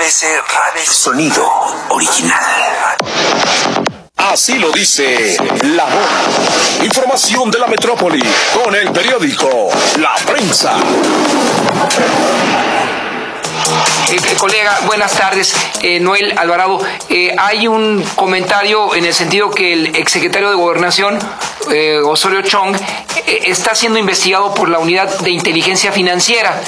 ABC Radio. Sonido original. Así lo dice la hora. Información de la metrópoli con el periódico La Prensa. Eh, eh, colega, buenas tardes. Eh, Noel Alvarado, hay un comentario en el sentido que el exsecretario de Gobernación, Osorio Chong, está siendo investigado por la Unidad de Inteligencia Financiera,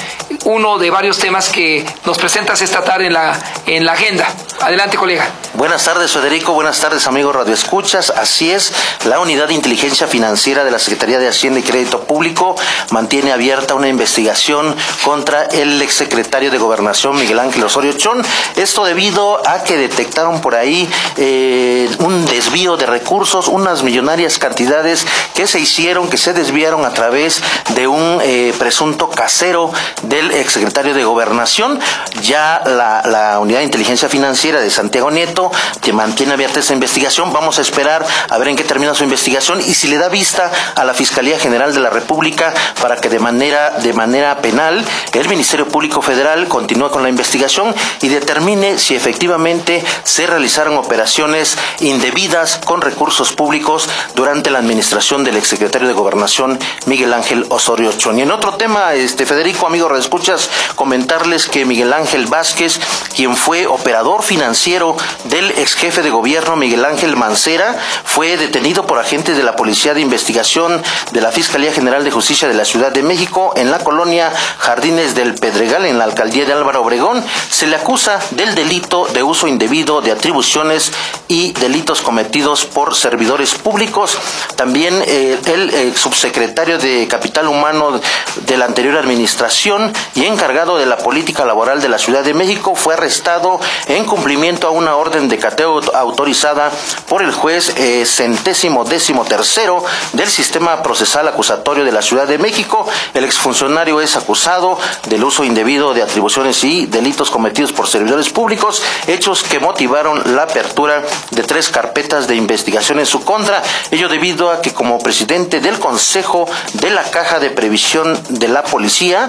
uno de varios temas que nos presentas esta tarde en la, en la agenda. Adelante, colega. Buenas tardes, Federico. Buenas tardes, amigos Radio Escuchas. Así es, la Unidad de Inteligencia Financiera de la Secretaría de Hacienda y Crédito Público mantiene abierta una investigación contra el exsecretario de Gobernación, Miguel Ángel Osorio Chón. Esto debido a que detectaron por ahí eh, un desvío de recursos, unas millonarias cantidades que se hicieron, que se desviaron a través de un eh, presunto casero del exsecretario de Gobernación. Ya la, Unidad de Inteligencia Financiera de Santiago Nieto que mantiene abierta esta investigación. Vamos a esperar a ver en qué termina su investigación y si le da vista a la Fiscalía General de la República para que de manera, de manera penal el Ministerio Público Federal continúe con la investigación y determine si efectivamente se realizaron operaciones indebidas con recursos públicos durante la administración del exsecretario de Gobernación Miguel Ángel Osorio Chón. Y en otro tema, este Federico, amigo escuchas, comentarles que Miguel Ángel Vázquez, quien fue operador financiero del ex jefe de gobierno Miguel Ángel Mancera, fue detenido por agentes de la Policía de Investigación de la Fiscalía General de Justicia de la Ciudad de México en la colonia Jardines del Pedregal, en la alcaldía de Álvaro Obregón. Se le acusa del delito de uso indebido de atribuciones y delitos cometidos por servidores públicos. También eh, el eh, subsecretario de Capital Humano de la anterior administración y encargado de la política laboral de la Ciudad de México fue arrestado en cumplimiento a una orden de cateo autorizada por el juez eh, centésimo décimo tercero del sistema procesal acusatorio de la Ciudad de México. El exfuncionario es acusado del uso indebido de atribuciones y delitos cometidos por servidores públicos, hechos que motivaron la apertura de tres carpetas de investigación en su contra, ello debido a que como presidente del Consejo de la Caja de Previsión de la Policía,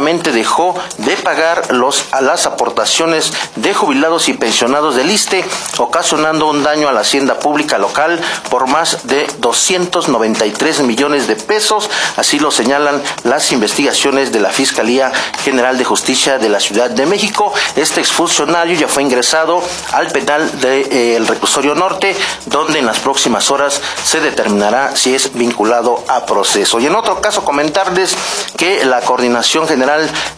dejó de pagar los, las aportaciones de jubilados y pensionados del ISTE, ocasionando un daño a la hacienda pública local por más de 293 millones de pesos, así lo señalan las investigaciones de la Fiscalía General de Justicia de la Ciudad de México. Este exfuncionario ya fue ingresado al penal del de, eh, reclusorio norte, donde en las próximas horas se determinará si es vinculado a proceso. Y en otro caso comentarles que la Coordinación General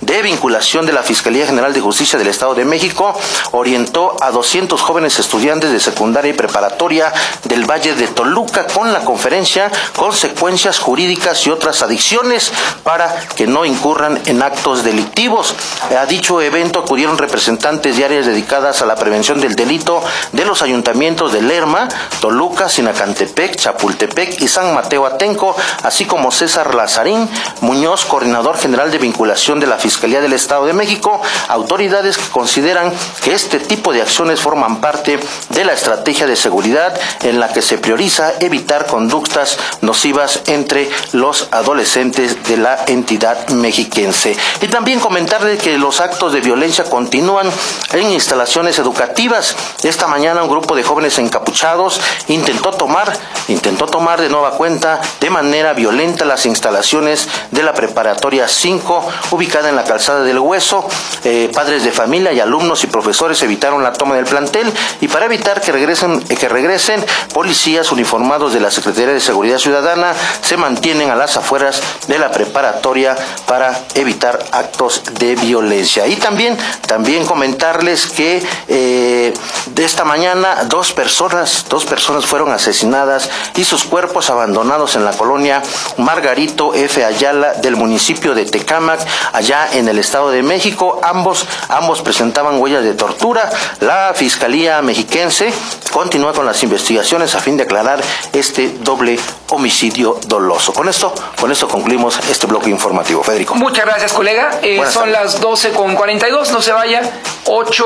de Vinculación de la Fiscalía General de Justicia del Estado de México orientó a 200 jóvenes estudiantes de secundaria y preparatoria del Valle de Toluca con la conferencia Consecuencias Jurídicas y otras adicciones para que no incurran en actos delictivos. A dicho evento acudieron representantes de áreas dedicadas a la prevención del delito de los ayuntamientos de Lerma, Toluca, Sinacantepec, Chapultepec y San Mateo Atenco, así como César Lazarín Muñoz, coordinador general de vinculación de la Fiscalía del Estado de México, autoridades que consideran que este tipo de acciones forman parte de la estrategia de seguridad en la que se prioriza evitar conductas nocivas entre los adolescentes de la entidad mexiquense. Y también comentarle que los actos de violencia continúan en instalaciones educativas. Esta mañana un grupo de jóvenes encapuchados intentó tomar, intentó tomar de nueva cuenta de manera violenta las instalaciones de la preparatoria 5 ubicada en la calzada del Hueso. Eh, padres de familia y alumnos y profesores evitaron la toma del plantel y para evitar que regresen, eh, que regresen policías uniformados de la Secretaría de Seguridad Ciudadana se mantienen a las afueras de la preparatoria para evitar actos de violencia. Y también, también comentarles que eh, de esta mañana dos personas, dos personas fueron asesinadas y sus cuerpos abandonados en la colonia Margarito F. Ayala del municipio de Tecámac, allá en el Estado de México. Ambos, ambos presentaban huellas de tortura. La Fiscalía mexiquense continúa con las investigaciones a fin de aclarar este doble homicidio doloso. Con esto, con esto concluimos este bloque informativo. Federico. Muchas gracias, colega. Eh, son las 12 con 42, no se vaya. 8